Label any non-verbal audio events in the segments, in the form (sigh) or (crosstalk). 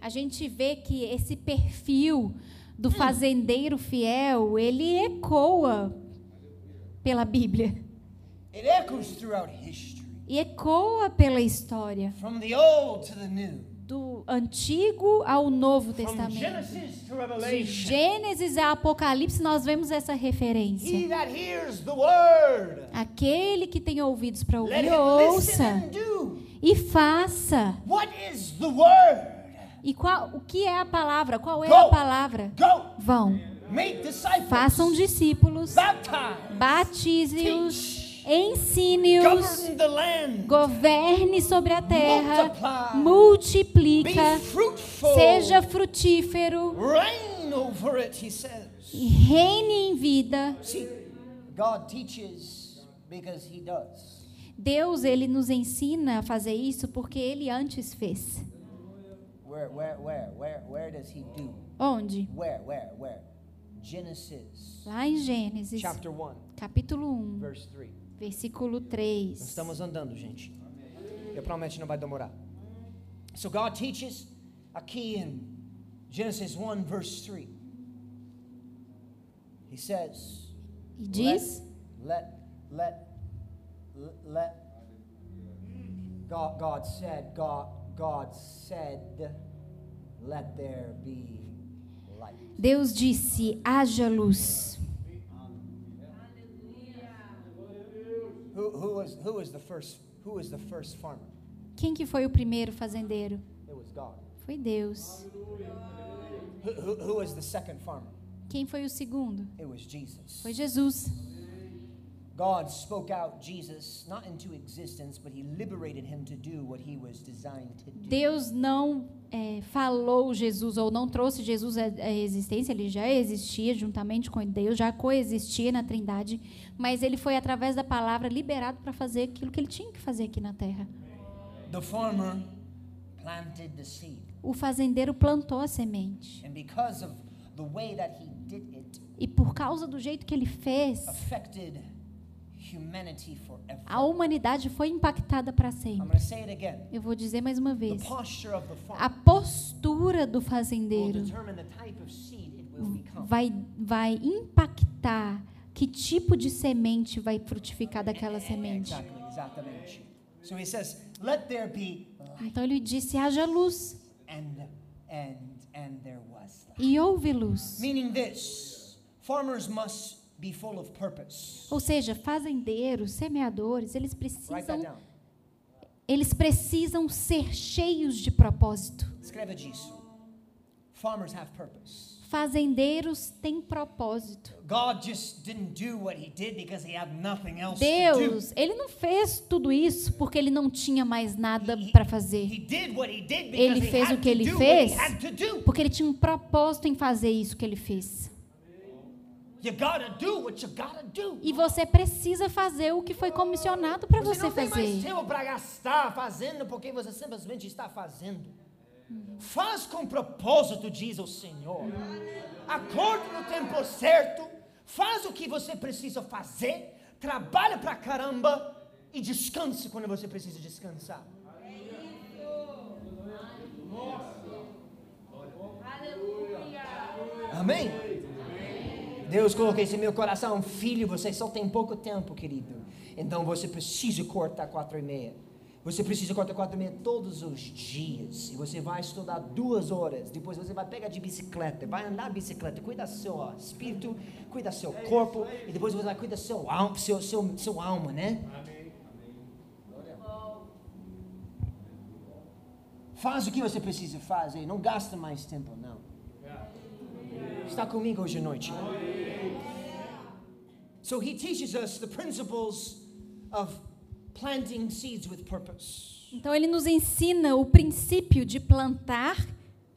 A gente vê que esse perfil do fazendeiro fiel, ele ecoa pela Bíblia e ecoa pela história, do Antigo ao Novo Testamento. De. Gênesis a Apocalipse, nós vemos essa referência. Aquele que tem ouvidos para ouvir, ouça. E faça. What is the word? E qual, o que é a palavra? Qual é Go. a palavra? Go. Vão, Make disciples. façam discípulos, batize-os, ensine-os, governe sobre a terra, Multiply. multiplica, Be fruitful. seja frutífero Reign over it, he says. e reine em vida. See, God teaches because he does. Deus, ele nos ensina a fazer isso porque ele antes fez. Where, where, where, where, does he do? Onde? Where, where, where? Genesis Lá em Gênesis, chapter 1, capítulo 1, verse 3. versículo Nós 3. estamos andando, gente. Eu prometo que não vai demorar. So God teaches aqui in Genesis 1 verse 3. He says, E diz: let let let God God said God God said let there be light. Deus disse: haja luz. Who who was who was the first who was the first farmer? Quem que foi o primeiro fazendeiro? It was God. Foi Deus. Who, who, who was the second farmer? Quem foi o segundo? It was Jesus. Foi Jesus. God spoke out Jesus not into existence, but He liberated him to do what He was designed to do. Deus não é, falou Jesus ou não trouxe Jesus à à existência, ele já existia juntamente com Deus, já coexistia na Trindade, mas ele foi através da palavra liberado para fazer aquilo que ele tinha que fazer aqui na terra. The farmer planted the seed, O fazendeiro plantou a semente. and because of the way that he did it, E por causa do jeito que ele fez, affected. A humanidade foi impactada para sempre. Eu vou dizer mais uma vez. A postura do fazendeiro vai, vai impactar que tipo de semente vai frutificar daquela semente. Então ele disse: haja luz. E houve luz. Meaning this, farmers must be full of purpose. Ou seja, fazendeiros, semeadores, eles precisam, eles precisam ser cheios de propósito. Escreva disso. Farmers have purpose. Fazendeiros têm propósito. Deus, ele não fez tudo isso porque ele não tinha mais nada para fazer. Ele fez o que ele fez porque ele tinha um propósito em fazer isso que ele fez. You gotta do what you gotta do. E você precisa fazer o que foi comissionado para Você você não tem mais fazer. tempo para gastar fazendo porque você simplesmente está fazendo. Faz com propósito, diz o Senhor. Acorde no tempo certo. Faz o que você precisa fazer. Trabalha pra caramba e descanse quando você precisa descansar. Amém? Deus colocou isso em meu coração, filho, você só tem pouco tempo, querido. Então você precisa cortar quatro e meia. Você precisa cortar quatro e meia todos os dias. E você vai estudar duas horas. Depois você vai pegar de bicicleta, vai andar de bicicleta, cuida do seu espírito, cuida do seu corpo. E depois você vai cuidar do seu, al- seu, seu, seu alma, né? Faz o que você precisa fazer. Não gasta mais tempo, não. Está comigo hoje à noite. So he teaches us the principles of planting seeds with purpose. Então ele nos ensina o princípio de plantar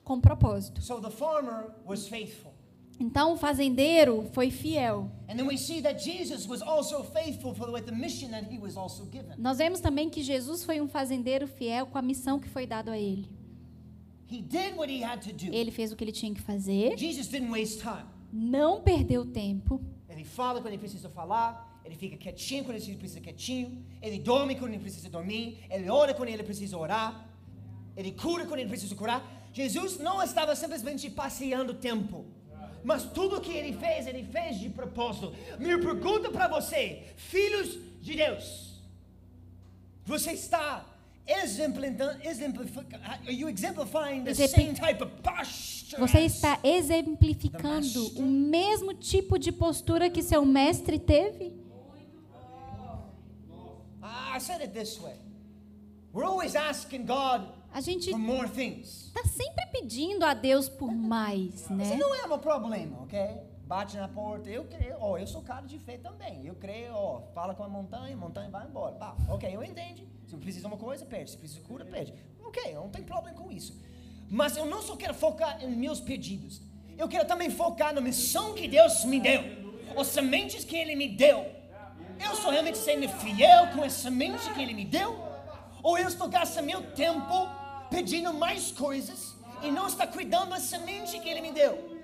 com propósito. So the farmer was faithful. Então o fazendeiro foi fiel. And then we see that Jesus was also faithful for with the mission that he was also given. Nós vemos também que Jesus foi um fazendeiro fiel com a missão que foi dada a ele. He did what he had to do. Ele fez o que ele tinha que fazer, Jesus didn't waste time. não perdeu tempo. Ele fala quando ele precisa falar, ele fica quietinho quando ele precisa quietinho, ele dorme quando ele precisa dormir, ele ora quando ele precisa orar. ele cura quando ele precisa curar. Jesus não estava simplesmente passeando o tempo. Mas tudo que ele fez, ele fez de propósito. Minha pergunta para você, filhos de Deus, você está Você está exemplificando o mesmo tipo de postura que seu mestre teve? Ah, A gente está sempre pedindo a Deus por mais, Isso né? não é um problema, ok? Bate na porta, eu creio, ó, eu sou cara de fé também. Eu creio, ó, fala com a montanha, a montanha vai embora. Tá, ok, eu entendo. Se precisa de uma coisa, pede. Se precisa de cura, pede. Ok, não tenho problema com isso. Mas eu não só quero focar em meus pedidos. Eu quero também focar na missão que Deus me deu. As sementes que Ele me deu. Eu sou realmente sendo fiel com a semente que Ele me deu? Ou eu estou gastando meu tempo pedindo mais coisas e não está cuidando da semente que Ele me deu?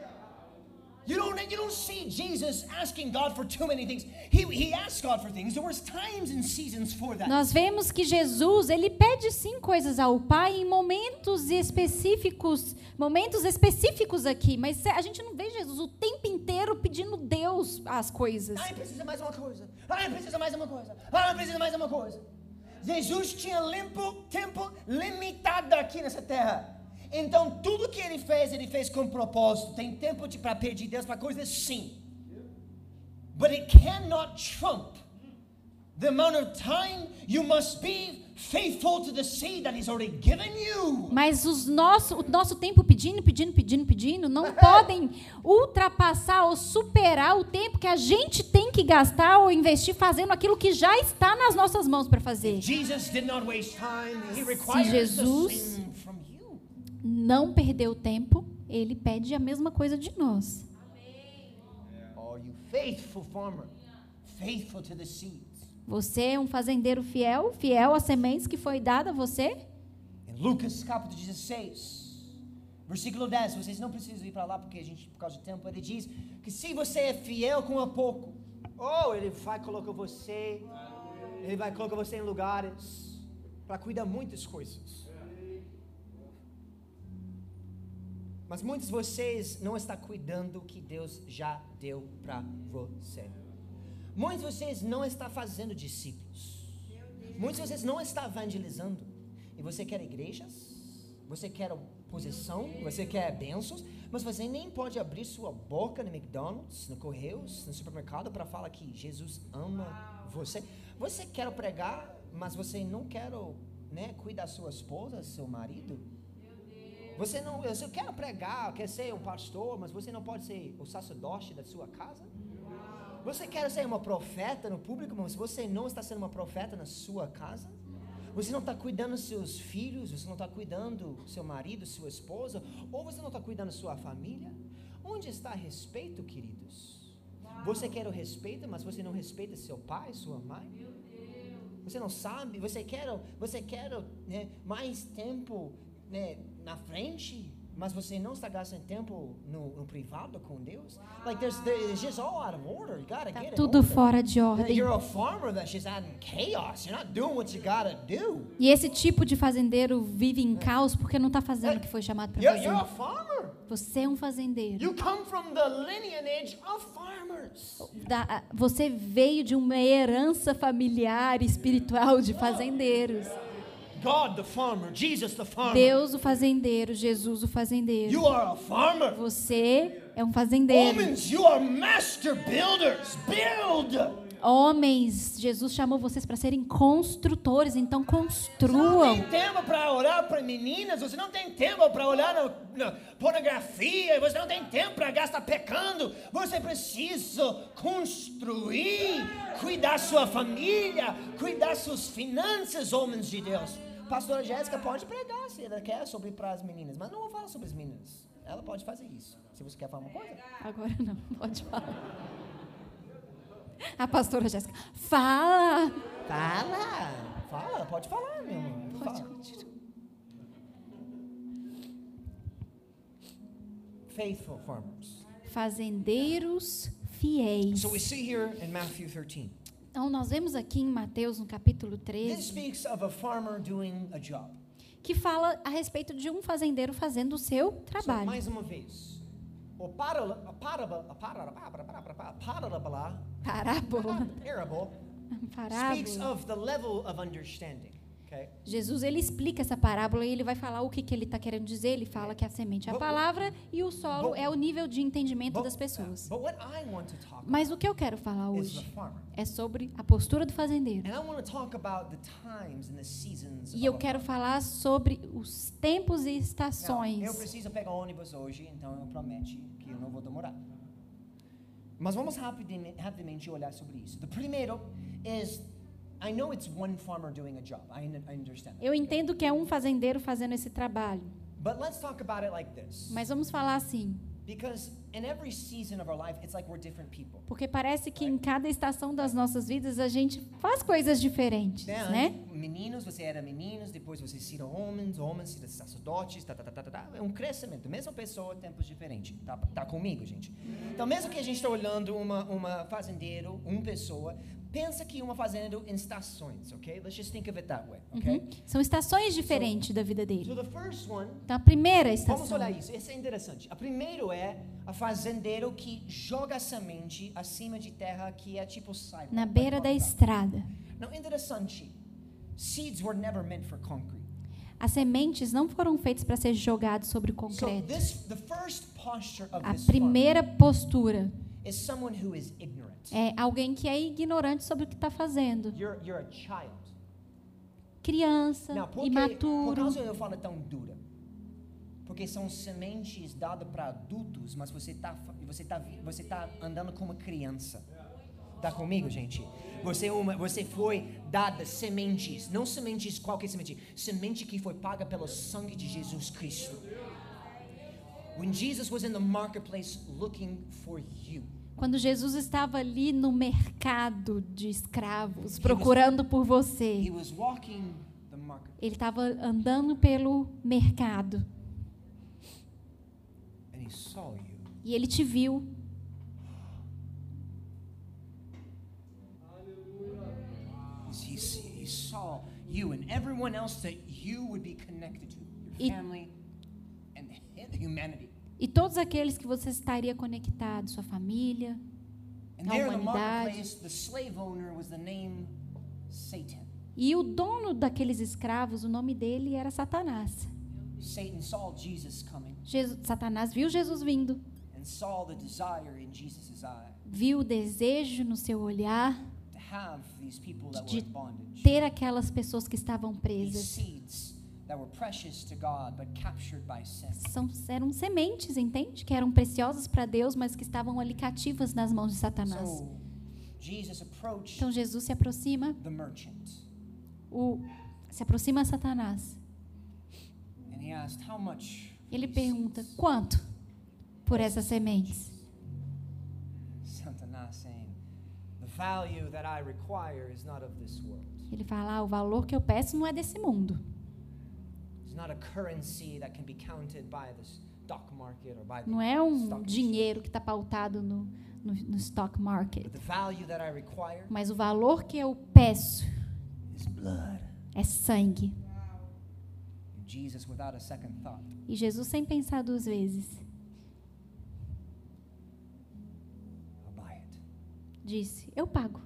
You don't, you don't see Jesus asking God for too many things. He, he asked God for things. There was times and seasons for that. Nós vemos que Jesus, ele pede sim coisas ao Pai em momentos específicos, momentos específicos aqui, mas a gente não vê Jesus o tempo inteiro pedindo Deus as coisas. Ai, precisa mais uma coisa. Ai, precisa mais uma coisa. Ai, precisa mais uma coisa. Jesus tinha limpo, tempo limitado aqui nessa terra. Então, tudo que ele fez, ele fez com propósito. Tem tempo de- para pedir Deus para coisas, sim. But it cannot trump the amount of time you must be faithful to the seed that He's already given you. Mas os nosso, o nosso tempo pedindo, pedindo, pedindo, pedindo, não (laughs) podem ultrapassar ou superar o tempo que a gente tem que gastar ou investir fazendo aquilo que já está nas nossas mãos para fazer. Jesus did not waste time. He requires Jesus- the same from you. Não perder o tempo, ele pede a mesma coisa de nós. Você é um fazendeiro fiel, fiel às sementes que foi dada a você? Em Lucas capítulo 16, versículo 10, vocês não precisam ir para lá porque a gente, por causa do tempo, ele diz que se você é fiel com a pouco, oh, ele vai colocar você, ele vai colocar você em lugares para cuidar muitas coisas. Mas muitos de vocês não estão cuidando o que Deus já deu para você. Muitos de vocês não estão fazendo discípulos. Muitos de vocês não estão evangelizando. E você quer igrejas? Você quer posição? Você quer bênçãos? Mas você nem pode abrir sua boca no McDonald's, no Correios, no supermercado para falar que Jesus ama você. Você quer pregar, mas você não quer né, cuidar da sua esposa, seu marido? Você não, você quer pregar, quer ser um pastor, mas você não pode ser o sacerdote da sua casa? Você quer ser uma profeta no público, mas você não está sendo uma profeta na sua casa? Você não está cuidando dos seus filhos, você não está cuidando do seu marido, sua esposa, ou você não está cuidando da sua família? Onde está respeito, queridos? Você quer o respeito, mas você não respeita seu pai, sua mãe? Você não sabe, você quer, você quer né, mais tempo né, na frente, mas você não está gastando tempo no, no privado com Deus? Like there's, there's just all out of order. You gotta Tá get tudo order. fora de Yeah, ordem. You're a farmer that's just adding chaos. You're not doing what you gotta do. E esse tipo de fazendeiro vive em caos porque não está fazendo o que foi chamado para You're, you're a fazer. farmer. Você é um fazendeiro. You come from the lineage of farmers. Da- você veio de uma herança familiar, espiritual de fazendeiros. God Deus o fazendeiro, Jesus o fazendeiro. You are a farmer. Você é um fazendeiro. Homens, you are master builders. Build. Homens, Jesus chamou vocês para serem construtores, então Você não construam. tem tempo para orar para meninas, você não tem tempo para olhar na, na pornografia, você não tem tempo para gastar pecando. Você precisa construir, cuidar sua família, cuidar suas finanças, homens de Deus. Pastora Jéssica pode pregar se ela quer sobre para as meninas, mas não vou falar sobre as meninas. Ela pode fazer isso. Se você quer falar uma coisa. Agora não, pode falar. A pastora Jéssica, fala. Fala, fala, pode falar, meu irmão. Pode continuar. Faithful farmers. Fazendeiros fiéis. So we see here in Matthew 13. Então, nós vemos aqui em Mateus, no capítulo This 13, speaks of a farmer doing a job. que fala a respeito de um fazendeiro fazendo o seu So, trabalho. mais uma vez. O parábola, a (laughs) parábola, a parábola, a parábola, a parábola, Parábola. parable speaks Parábola. Okay? Jesus ele explica essa parábola e ele vai falar o que, que ele está querendo dizer. Ele fala que a semente é a But- palavra e o solo but- é o nível de entendimento But, das pessoas. talk Mas o que eu quero falar hoje é sobre a postura do fazendeiro. And I want to talk about the times and the seasons. E eu quero falar sobre os tempos e Now, estações. eu preciso pegar ônibus hoje, então eu prometo que eu não vou demorar. Mas vamos rapidamente, olhar sobre isso. The primeiro is, Eu entendo que é um fazendeiro fazendo esse trabalho. But let's talk about it like this. Mas vamos falar assim, Because in every season of our life, it's like we're different people. porque parece que em cada estação das nossas vidas a gente faz coisas diferentes, Né? né? Meninos, você era meninos, depois você se homens, homens se sacerdotes, tá, tá, tá, tá, tá, tá. É um crescimento. Mesma pessoa, tempos diferentes. Tá, tá comigo, gente? Então, mesmo que a gente está olhando uma, uma fazendeiro, uma pessoa, pensa que uma fazenda em estações, ok? Let's just think of it that way? Uhum. São estações diferentes da vida So dele. the first one, Então a primeira vamos estação, olhar isso. Esse é interessante. A primeiro é a fazendeiro que joga a semente acima de terra que é tipo sidewalk. na beira da estrada. Não, interessante. Seeds were never meant for concrete. As sementes não foram feitas para ser jogadas sobre o So concreto. this, A primeira postura farmer is someone who is ignorant. É alguém que é ignorante sobre o que está fazendo. You're, you're a child. Criança, Now, por, que, por imaturo. causa eu falo tão dura? Porque são sementes dadas para adultos, mas você está você tá, você tá andando como criança. Tá comigo, gente? Você, é uma, você foi dada sementes, não sementes qualquer semente, semente que foi paga pelo sangue de Jesus Cristo. When Jesus was in the marketplace looking for you, Quando Jesus estava ali no mercado de escravos, procurando por você, ele estava andando pelo mercado e ele te viu. You and everyone else that you would be connected to, your E- family and humanity. E todos aqueles que você estaria conectado, sua família. A humanidade. E o dono daqueles escravos, o nome dele era Satanás. Jesus Satanás viu Jesus vindo, viu o desejo no seu olhar De ter aquelas pessoas que estavam presas. Seeds that were precious to God but captured by sin. São, eram sementes, entende? Que eram preciosas para Deus, mas que estavam ali cativas nas mãos de Satanás. Então Jesus se aproxima, o, se aproxima a Satanás. and he asked, How much? for Ele pergunta: seeds?" quanto por essas sementes? Satanas saying, The value that I require is not of this world. Ele fala: ah, o valor que eu peço não é desse mundo. Não é um dinheiro que está pautado no, no, no stock market. Mas o valor que eu peço é sangue. E Jesus, sem pensar duas vezes, disse: Eu pago.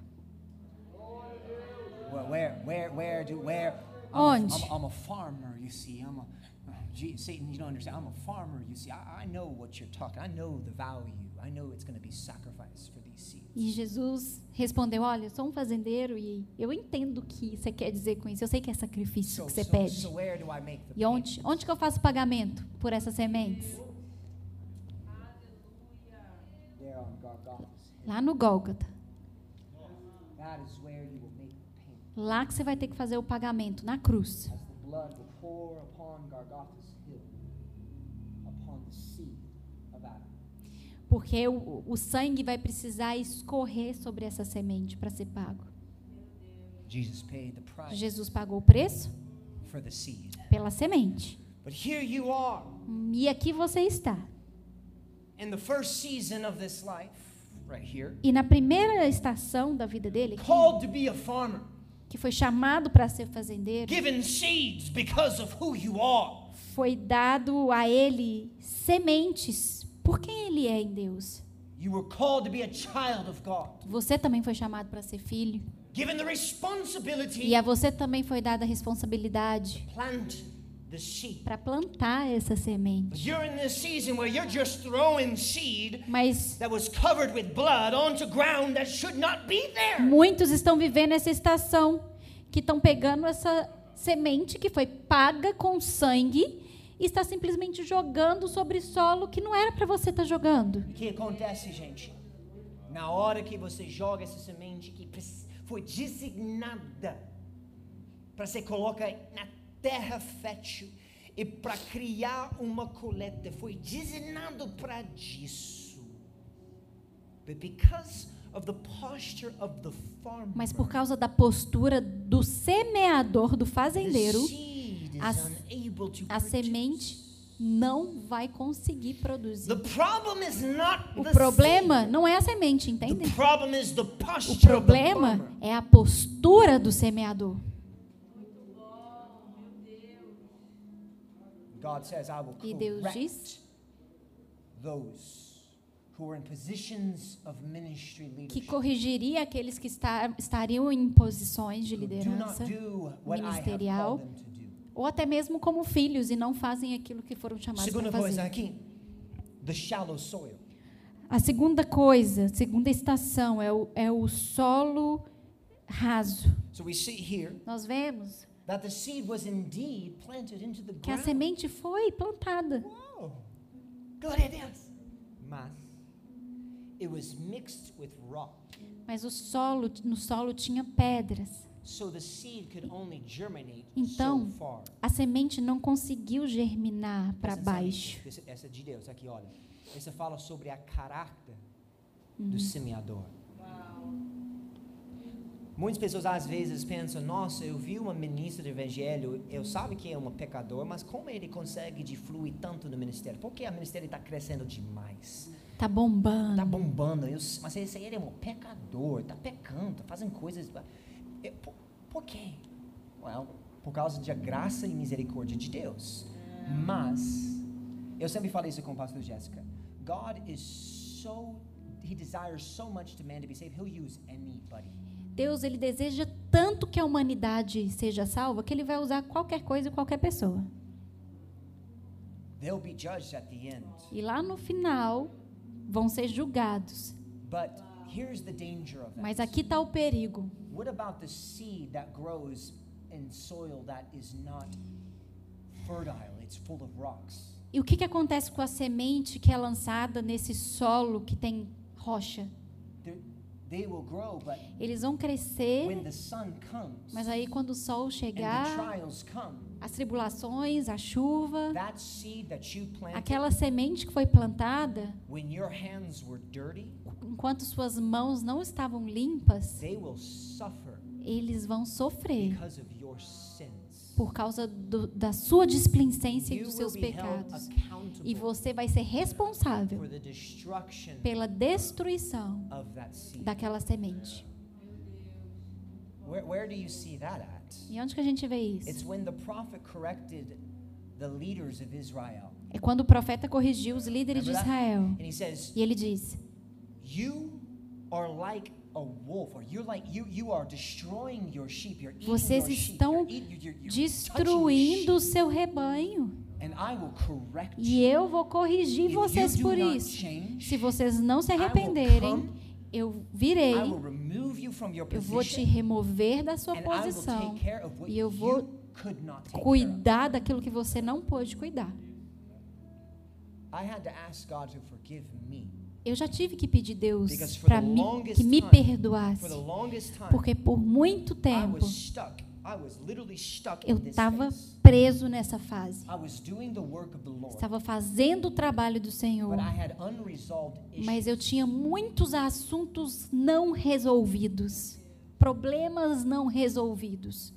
Well, where, where, where do, where? I'm a, Onde? I'm, a farmer, you see. I'm a, Satan, you don't understand. I'm a farmer, you see. I, I know what you're talking. I know the value. I know it's going to be sacrificed for these seeds. E Jesus respondeu: Olha, eu sou um fazendeiro e eu entendo o que você quer dizer com isso. Eu sei que é sacrifício So, que você so, pede. so E onde, onde que eu faço o pagamento por essas sementes? Lá no Gólgota. That is where you will make the payment. Lá que você vai ter que fazer o pagamento, na cruz. Porque o, o sangue vai precisar escorrer sobre essa semente para ser pago. Jesus pagou o preço for the seed. pela semente. But here you are E aqui você está. in the first season of this life, right here, E na primeira estação da vida dele, aqui, called to be a farmer. Que foi chamado para ser fazendeiro, given seeds because of who you are. foi dado a ele sementes por quem ele é em Deus. Você também foi chamado para ser filho. Given the responsibility E a você também foi dada a responsabilidade para plantar essa semente. Mas muitos estão vivendo essa estação que estão pegando essa semente que foi paga com sangue e está simplesmente jogando sobre solo que não era para você estar jogando. O que acontece, gente? Na hora que você joga essa semente que foi designada para ser colocada na terra fértil e para criar uma coleta, foi designado para disso. But because of the posture of the farmer, Mas por causa da postura do semeador, do fazendeiro, a- a semente não vai conseguir produzir. O problema não é a semente, entende? O problema é a postura do semeador. God says, I will E Deus diz those who are in positions of ministry que corrigiria aqueles que está- estariam em posições de liderança, ministerial, ou até mesmo como filhos e não fazem aquilo que foram chamados para fazer. aqui, the shallow soil. A segunda coisa, segunda estação, é o, é o solo raso. So we see here Nós vemos that the seed was indeed planted into the que a semente foi plantada, Uau! Glória a Deus. Mas it was mixed with rock. mas o solo, no solo tinha pedras. So the seed could only germinate Então, so far. A semente não conseguiu germinar para semente, baixo. essa- Essa é de Deus, aqui, olha. Essa fala sobre a caráter Uhum. do semeador. Muitas pessoas às vezes pensam, nossa, eu vi uma ministra do evangelho, eu sabe que é um pecador, mas como ele consegue de fluir tanto no ministério? Porque o ministério está crescendo demais. Tá bombando. Está bombando. Eu, mas esse aí é um pecador, está pecando, está fazendo coisas. Eu- Por, por quê? Well, por causa da graça e misericórdia de Deus. Mas, eu sempre falo isso com o pastor Jéssica. God is so, he desires so much to man to be saved, he'll use anybody. Deus ele deseja tanto que a humanidade seja salva que ele vai usar qualquer coisa e qualquer pessoa. E lá no final vão ser julgados. Mas aqui está o perigo. What about the seed that grows in soil that is not fertile? It's full of rocks. E o que, que acontece com a semente que é lançada nesse solo que tem rocha? They're- Eles vão crescer, mas aí quando o sol chegar, as tribulações, a chuva, aquela semente que foi plantada, enquanto suas mãos não estavam limpas, eles vão sofrer por causa do- da sua displicência e dos seus pecados. E você vai ser responsável pela destruição daquela semente. E onde que a gente vê isso? É quando o profeta corrigiu os líderes de? Israel. E ele diz: You are like a wolf, or you're like you you are destroying your sheep. You're eating Vocês estão destruindo o seu rebanho. and I will correct E you. eu vou corrigir If vocês por isso. Se vocês não se I will arrependerem, eu virei, I will remove you from your eu vou te position, remover da sua and I will posição take care of what e eu vou you could not take care of. cuidar daquilo que você não pôde cuidar. I had to ask God to forgive me Eu já tive que pedir Deus para longest que me perdoasse, porque por muito tempo eu estava preso nessa fase. Estava fazendo o trabalho do Senhor, mas eu tinha muitos assuntos não resolvidos, problemas não resolvidos.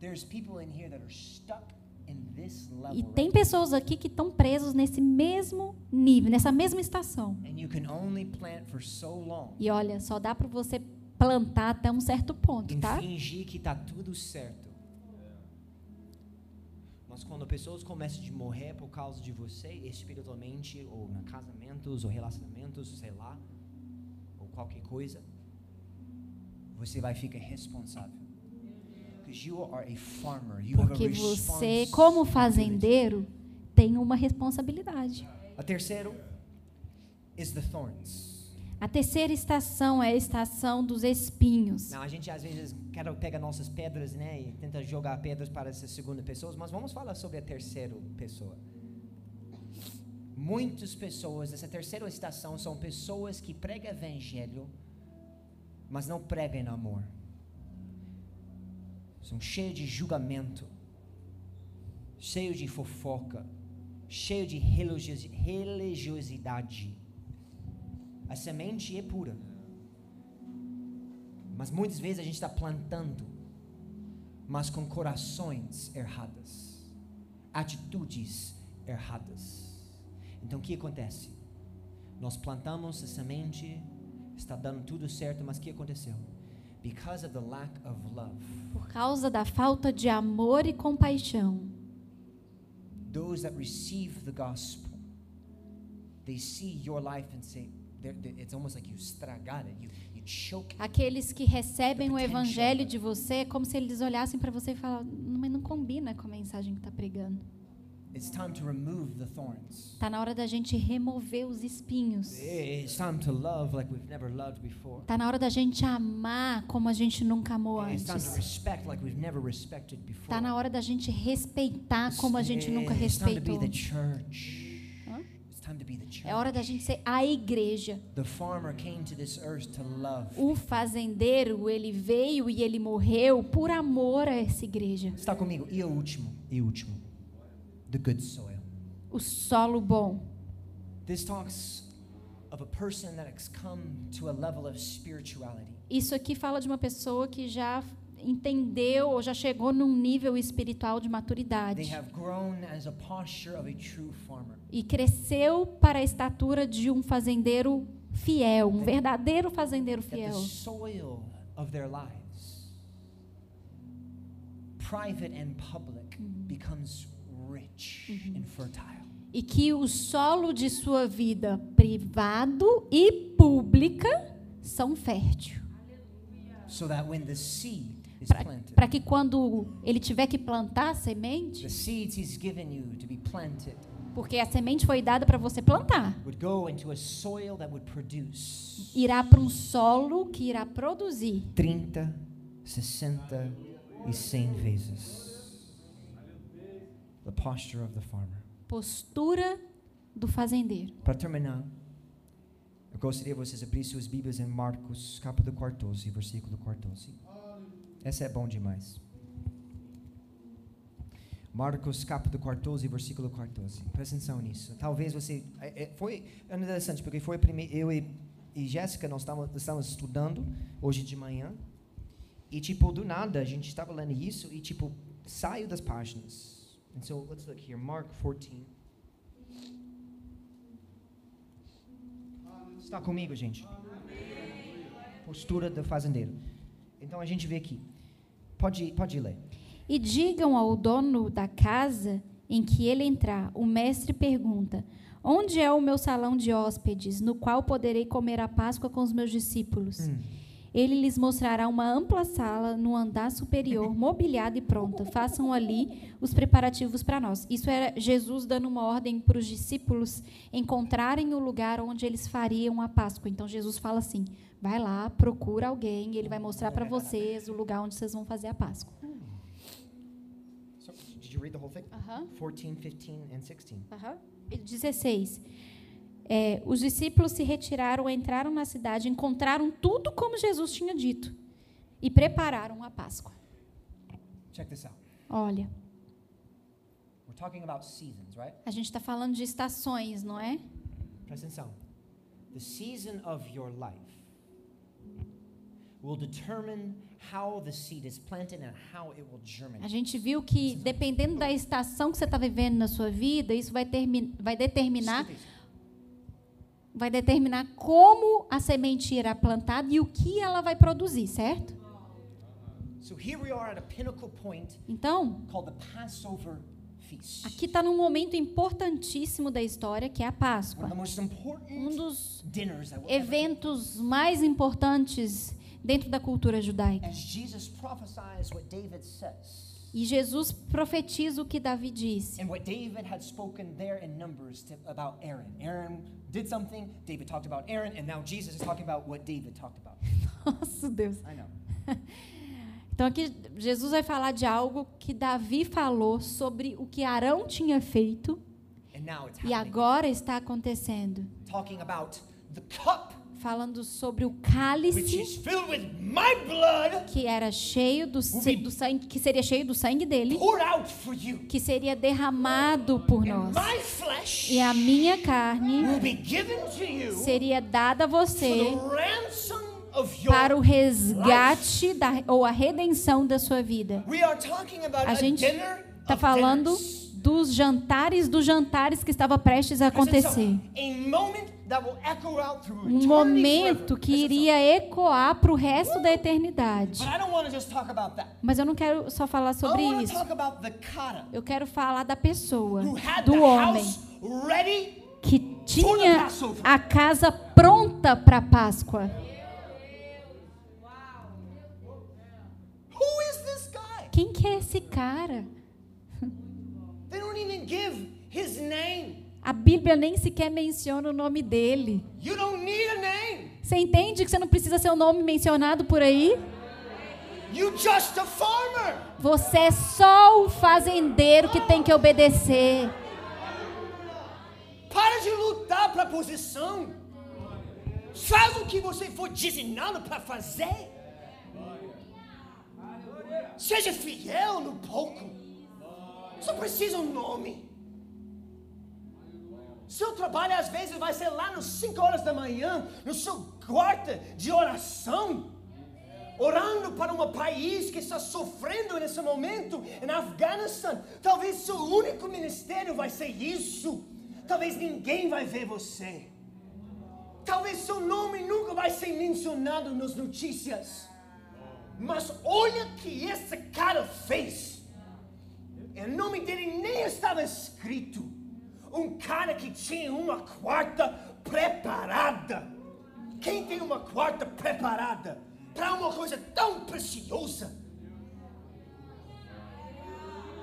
There's people in here that are stuck in this level. E tem pessoas aqui que estão presos nesse mesmo nível, nessa mesma estação. E olha, só dá para você plantar até um certo ponto, tá? fingir que está tudo certo. Mas quando pessoas começam a morrer por causa de você, espiritualmente, ou em casamentos, ou relacionamentos, sei lá, ou qualquer coisa, você vai ficar responsável. Porque você, como fazendeiro, tem uma responsabilidade. A terceiro is the thorns. A terceira estação é a estação dos espinhos. Não, a gente às vezes quer pegar nossas pedras, né, e tenta jogar pedras para essa segunda pessoa, mas vamos falar sobre a terceira pessoa. Muitas pessoas dessa terceira estação são pessoas que pregam evangelho, mas não pregam amor. São cheios de julgamento, cheios de fofoca, cheios de religiosi- religiosidade. A semente é pura. Mas muitas vezes a gente está plantando, mas com corações erradas, atitudes erradas. Então o que acontece? Nós plantamos a semente, está dando tudo certo, mas o que aconteceu? Por causa da falta de amor e compaixão, those that receive the gospel, they see your life and say, it's almost like you estragaram, you, you choke. aqueles que recebem o evangelho de você, é como se eles olhassem para você e falassem, mas não combina com a mensagem que está pregando. Está na hora da gente remover os espinhos. It's time to love like we've never loved before. Está na hora da gente amar como a gente nunca amou It's time to antes. respect like we've never respected before. Está na hora da gente respeitar como a gente nunca respeitou. the church. Hã? It's time to be the church. É hora da gente ser a igreja. The farmer came to this earth to love. O fazendeiro, ele veio e ele morreu por amor a essa igreja. Está comigo? E o último? E o último? The good soil. O solo bom. This talks of a person that has come to a level of spirituality. Isso aqui fala de uma pessoa que já entendeu ou já chegou num nível espiritual de They maturidade have grown as a posture of a true farmer. e cresceu para a estatura de um fazendeiro fiel, um verdadeiro fazendeiro fiel. soil of their lives, private and public, becomes rich and fertile. E que o solo de sua vida privado e pública são fértil. So that when the seed is Para que quando ele tiver que plantar a semente, the seeds he's given you to be planted porque a semente foi dada para você plantar, would go into a soil that would produce irá para um solo que irá produzir 30, 60 e 100 vezes. The posture of the farmer. postura do fazendeiro. Para terminar, eu gostaria que vocês abrissem suas Bíblias em Marcos, capítulo 14, versículo 14. Essa é bom demais. Marcos, capítulo 14, versículo 14. Presta atenção nisso. Talvez você. é- é- foi interessante, porque foi a primeira. Eu e, e Jéssica, nós estávamos, estávamos estudando hoje de manhã. E, tipo, do nada, a gente estava lendo isso e, tipo, saiu das páginas. And so, let's look here. Mark 14. Está comigo, gente? Postura do fazendeiro. Então, a gente vê aqui. Pode, pode ler. E digam ao dono da casa em que ele entrar, o mestre pergunta: Onde é o meu salão de hóspedes, no qual poderei comer a Páscoa com os meus discípulos? Hum. Ele lhes mostrará uma ampla sala no andar superior, mobiliada e pronta. Façam ali os preparativos para nós. Isso era Jesus dando uma ordem para os discípulos encontrarem o lugar onde eles fariam a Páscoa. Então Jesus fala assim: vai lá, procura alguém, e ele vai mostrar para vocês o lugar onde vocês vão fazer a Páscoa. So, did you read the whole thing? Aham. 14, 15 and 16. Aham. E 16. É, os discípulos se retiraram, entraram na cidade, encontraram tudo como Jesus tinha dito e prepararam a Páscoa. Check this out. Olha, We're talking about seasons, right? a gente está falando de estações, não é? Presta atenção. The season of your life will determine how the seed is planted and how it will A germinate. gente viu que dependendo da estação que você está vivendo na sua vida, isso vai, vai determinar isso. Vai determinar como a semente irá plantada e o que ela vai produzir, certo? So here we are at a pinnacle point Então, aqui está num momento importantíssimo da história, que é a Páscoa. Um dos eventos mais importantes dentro da cultura judaica. As Jesus prophesies what David says, E Jesus profetiza o que Davi disse. and what David had spoken there in Numbers to, about Aaron. Aaron did something, David talked about Aaron, and now Jesus is talking about what David talked about. (laughs) Nossa Deus. I know. (laughs) Então aqui Jesus vai falar de algo que Davi falou sobre o que Arão tinha feito e agora está acontecendo. Talking about the cup, Falando sobre o cálice blood, que era cheio do, do sangue, que seria cheio do sangue dele, que seria derramado por nós. E a minha carne seria dada a você para o resgate da, ou a redenção da sua vida. A gente Está falando dos jantares dos jantares que estava prestes a acontecer. Um momento que iria ecoar para o resto da eternidade. Mas eu não quero só falar sobre isso. Eu quero falar da pessoa, do homem, que tinha a casa pronta para a Páscoa. Who is this guy? Quem que é esse cara? They don't even give his name. A Bíblia nem sequer menciona o nome dele. You don't need a name. Você entende que você não precisa ser o nome mencionado por aí? You just a farmer. Você é só o fazendeiro que tem que obedecer. Para de lutar para a posição. Faz o que você foi designado para fazer. Seja fiel no pouco. Só precisa um nome. Seu trabalho às vezes vai ser lá nas 5 horas da manhã, no seu quarto de oração, orando para um país que está sofrendo nesse momento, em Afeganistão. Talvez seu único ministério vai ser isso. Talvez ninguém vai ver você. Talvez seu nome nunca vai ser mencionado nas notícias. Mas olha o que esse cara fez. O nome dele nem estava escrito. Um cara que tinha uma quarta preparada. Quem tem uma quarta preparada para uma coisa tão preciosa?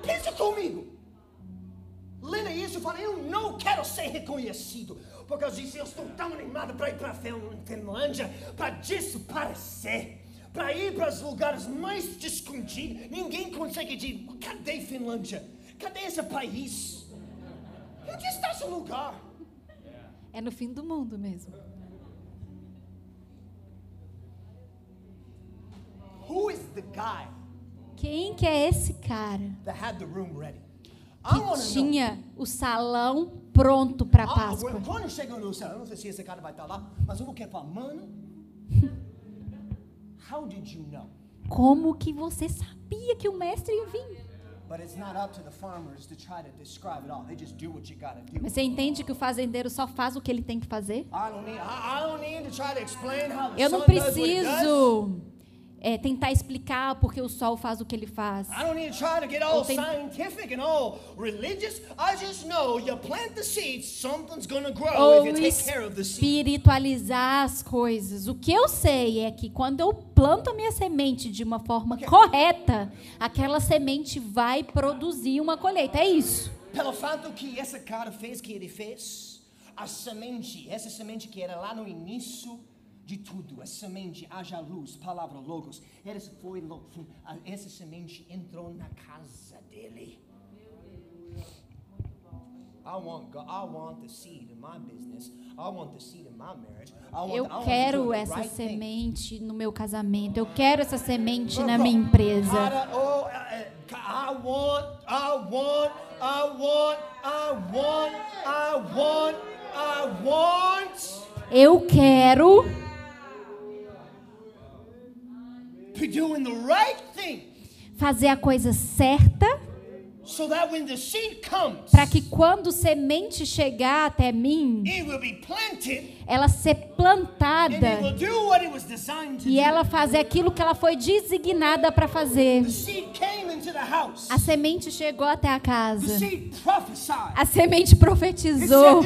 Pensa comigo. Lendo isso, eu falei, eu não quero ser reconhecido. Por causa disso, eu estou tão animado para ir para a Finlândia, para desaparecer. Para ir para os lugares mais escondidos. Ninguém consegue dizer, cadê Finlândia? Cadê esse país? Onde está esse lugar? É no fim do mundo mesmo. Who is the guy Quem que é esse cara that had the room ready? I que know. tinha o salão pronto para Ah, Páscoa? quando no céu, eu não sei se esse cara vai estar lá, mas eu não quero falar, mano. (laughs) How did you know? Como que você sabia que o mestre ia vir? But it's not up to the farmers to try to describe it all. They just do what you gotta do. Mas você entende que o fazendeiro só faz o que ele tem que fazer? Eu não preciso é, tentar explicar porque o sol faz o que ele faz. I don't need to try to get all Ou tem- scientific and all religious. I just know you plant the seeds, something's gonna grow Ou if you take care of the seed. espiritualizar as coisas. O que eu sei é que quando eu planto a minha semente de uma forma Ok. correta, aquela semente vai produzir uma colheita. É isso. Pelo fato que esse cara fez que ele fez, a semente, essa semente que era lá no início de tudo, a semente, haja luz, palavra logos, essa foi essa semente entrou na casa dele. I want, God, I want the seed in my business. I want the seed in my marriage. I want, Eu quero essa right thing. semente no meu casamento. Eu quero essa semente Bro, na minha empresa. Cara, oh, I want, I want, I want, I want, I want, I want. Eu quero fazer a coisa certa para que quando semente chegar até mim, ela ser plantada e ela fazer aquilo que ela foi designada para fazer. A semente chegou até a casa. A semente profetizou.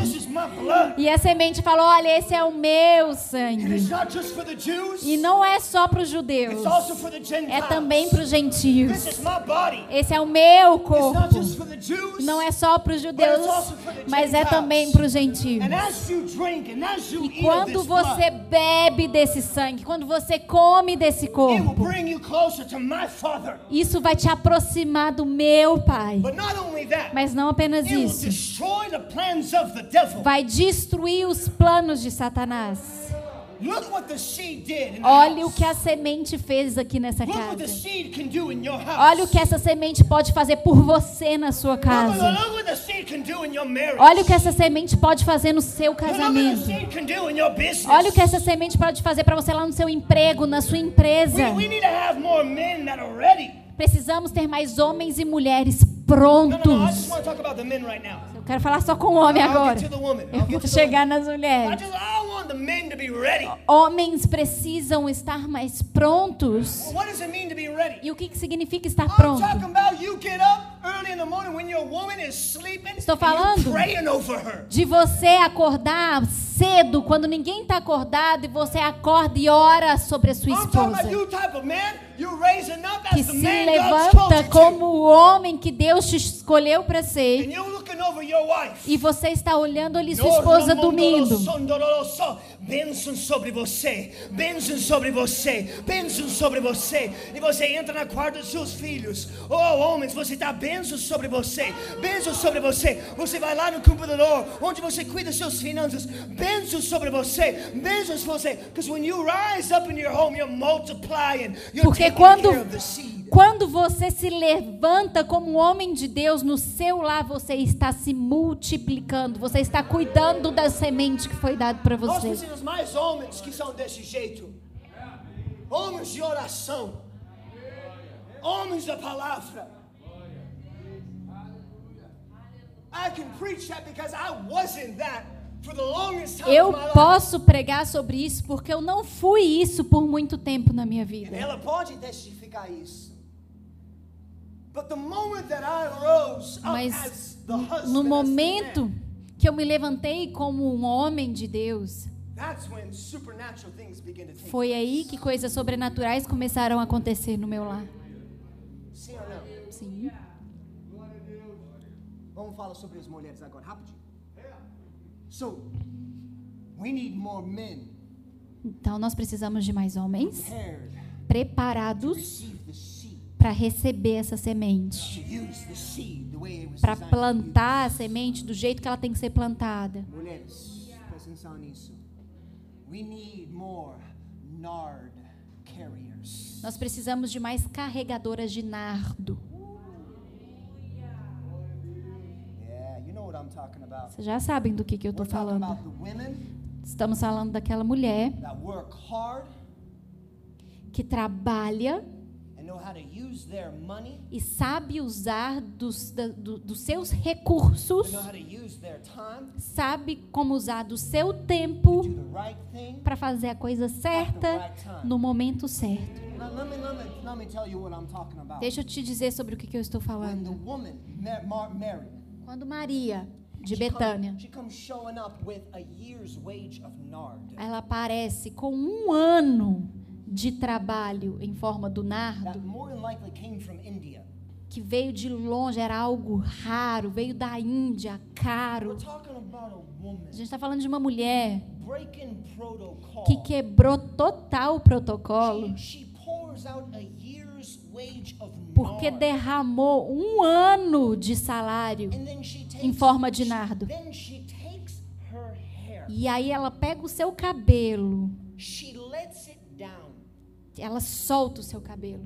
E a semente falou: Olha, esse é o meu sangue. E não é só para os judeus, é também para os gentios. Esse é o meu not corpo. Não é só para os judeus, mas é também para os gentios. E quando você bebe desse sangue, quando você come desse corpo, isso vai te aproximar do meu Pai. Mas não apenas isso. Vai destruir os planos de Satanás. Olha o que a semente fez aqui nessa casa. Olha o que essa semente pode fazer por você na sua casa. Olha o que essa semente pode fazer no seu casamento. Olha o que essa semente pode fazer para você lá no seu emprego, na sua empresa. Precisamos ter mais homens e mulheres prontos. Eu quero falar só com o homem agora. Eu vou chegar nas mulheres. Homens precisam estar mais prontos. What does it mean to be ready? E o que que significa estar pronto? talking about you get up early in the morning when your woman is sleeping Estou falando praying over her. De você acordar cedo, quando ninguém está acordado, e você acorda e ora sobre a sua esposa. Que se levanta como o homem que Deus te escolheu para ser. you're looking over your wife. E você está olhando ali sua esposa dormindo. Bênção sobre você, bênção sobre você, bênção sobre você. E você entra na quarto dos seus filhos. Oh, homens, você está bênção sobre você, bênção sobre você. Você vai lá no computador, onde você cuida suas finanças, bênção sobre você, bênção sobre você. Because when you rise up in your home, you're multiplying, you're Porque quando, quando você se levanta como um homem de Deus no seu lar, você está se multiplicando, você está cuidando da semente que foi dada para Nós você. precisamos mais homens que são desse jeito. Homens de oração. Homens da palavra. I can preach that because I wasn't that Eu posso pregar sobre isso porque eu não fui isso por muito tempo na minha vida. Ela pode testificar isso. Mas no momento que eu me levantei como um homem de Deus, foi aí que coisas sobrenaturais começaram a acontecer no meu lar. Sim ou não? Sim. Vamos falar sobre as mulheres agora, rapidinho. Então nós precisamos de mais homens preparados para receber essa semente, para plantar a semente do jeito que ela tem que ser plantada. Mulheres, presta atenção nisso. We need more nard carriers. Nós precisamos de mais carregadoras de nardo. Vocês já sabem do que, que eu estou falando. Estamos falando daquela mulher que trabalha e sabe usar dos, da- do- dos seus recursos, sabe como usar do seu tempo para fazer a coisa certa no momento certo. Deixa eu te dizer sobre o que, que eu estou falando. Quando Maria, de Betânia, ela aparece com um ano de trabalho em forma do nardo, que veio de longe, era algo raro, veio da Índia, caro. A gente está falando de uma mulher que quebrou total o protocolo, She, she porque derramou um ano de salário em forma de nardo. E aí ela pega o seu cabelo, ela solta o seu cabelo.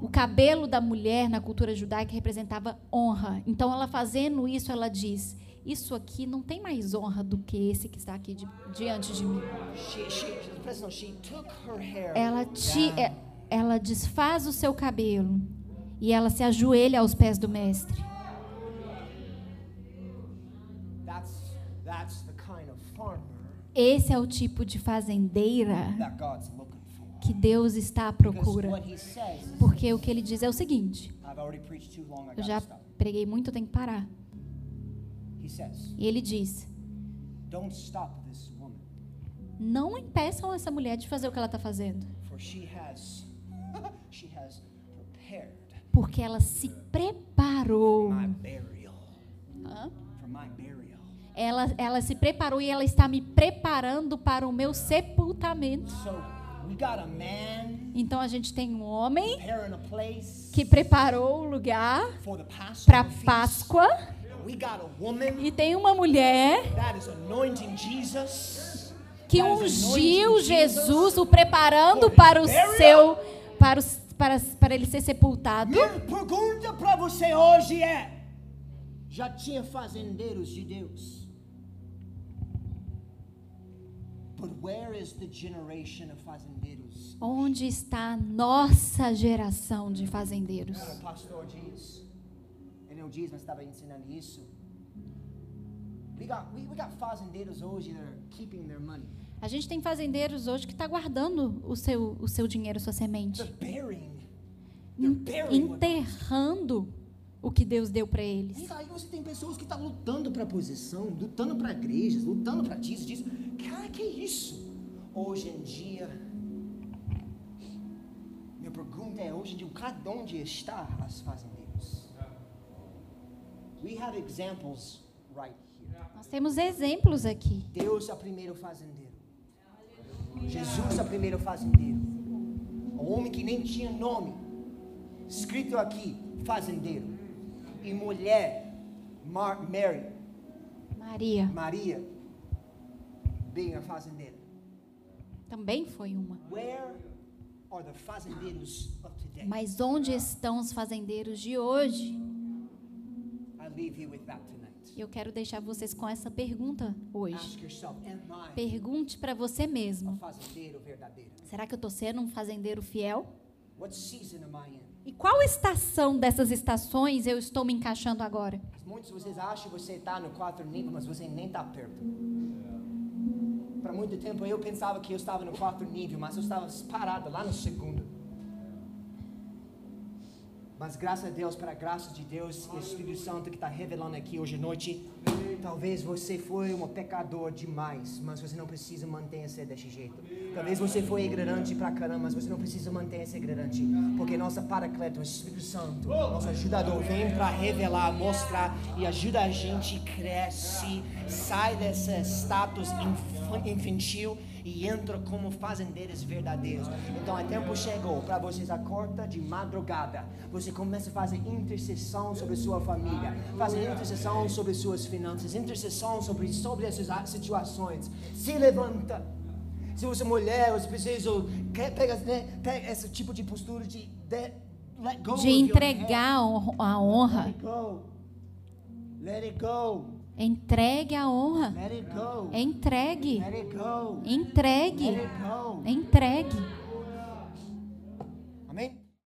O cabelo da mulher na cultura judaica representava honra. Então ela fazendo isso, ela diz: Isso aqui não tem mais honra do que esse que está aqui di- diante de mim. Ela, down. é- ela desfaz o seu cabelo e ela se ajoelha aos pés do mestre. Esse é o tipo de fazendeira que Deus está à procura. Porque o que ele diz é o seguinte: eu já preguei muito, eu tenho que parar. E ele diz: não impeçam essa mulher de fazer o que ela está fazendo, (laughs) porque ela se preparou. Ela, ela se preparou e ela está me preparando para o meu sepultamento. Então a gente tem um homem que preparou o lugar para. Páscoa E tem uma mulher que ungiu Jesus, o preparando para o seu para, os, para, para ele ser sepultado. Minha pergunta para você hoje é: já tinha fazendeiros de Deus? Onde está a nossa geração de fazendeiros? O pastor diz, mas estava ensinando isso. We got, we, we got fazendeiros hoje that are keeping their money. A gente tem fazendeiros hoje que está guardando o seu, o seu dinheiro, sua semente, They're burying. They're enterrando o que Deus deu para eles. E aí você tem pessoas que estão lutando para posição, lutando para igrejas, lutando para disso, disso. Cara, que isso? Hoje em dia, minha pergunta é hoje em dia, cada onde está as fazendeiros? We have examples right here. Nós temos exemplos aqui. Deus é o primeiro fazendeiro. Jesus é o primeiro fazendeiro. O homem que nem tinha nome. Escrito aqui, fazendeiro. E mulher, Mar Mary, Maria Maria, being a fazendeira. também foi uma. Where are the fazendeiros of today? Mas onde estão os fazendeiros de hoje? Eu quero deixar vocês com essa pergunta hoje. Pergunte para você mesmo: será que eu estou sendo um fazendeiro fiel? E qual estação dessas estações eu estou me encaixando agora? Muitos de vocês acham que você está no quarto nível, mas você nem está perto. Para muito tempo eu pensava que eu estava no quarto nível, mas eu estava parado lá no segundo. Mas graças a Deus, para graça de Deus o Espírito Santo que está revelando aqui hoje à noite, talvez você foi um pecador demais, mas você não precisa manter-se desse jeito. Talvez você foi ignorante pra caramba, mas você não precisa manter-se ignorante, porque nossa paracleto, o Espírito Santo, nosso ajudador, vem para revelar, mostrar e ajuda a gente cresce, sai desse status inf- infantil e entra como fazendeiros verdadeiros. Então, o tempo chegou para vocês acordar de madrugada. Você começa a fazer intercessão sobre sua família, fazer intercessão sobre suas finanças, intercessão sobre sobre essas situações. Se levanta. Se você é mulher, você precisa pega, né, pega esse tipo de postura de, de De entregar a honra. Let it go. Let it go. Entregue a honra. Entregue. Entregue. Entregue.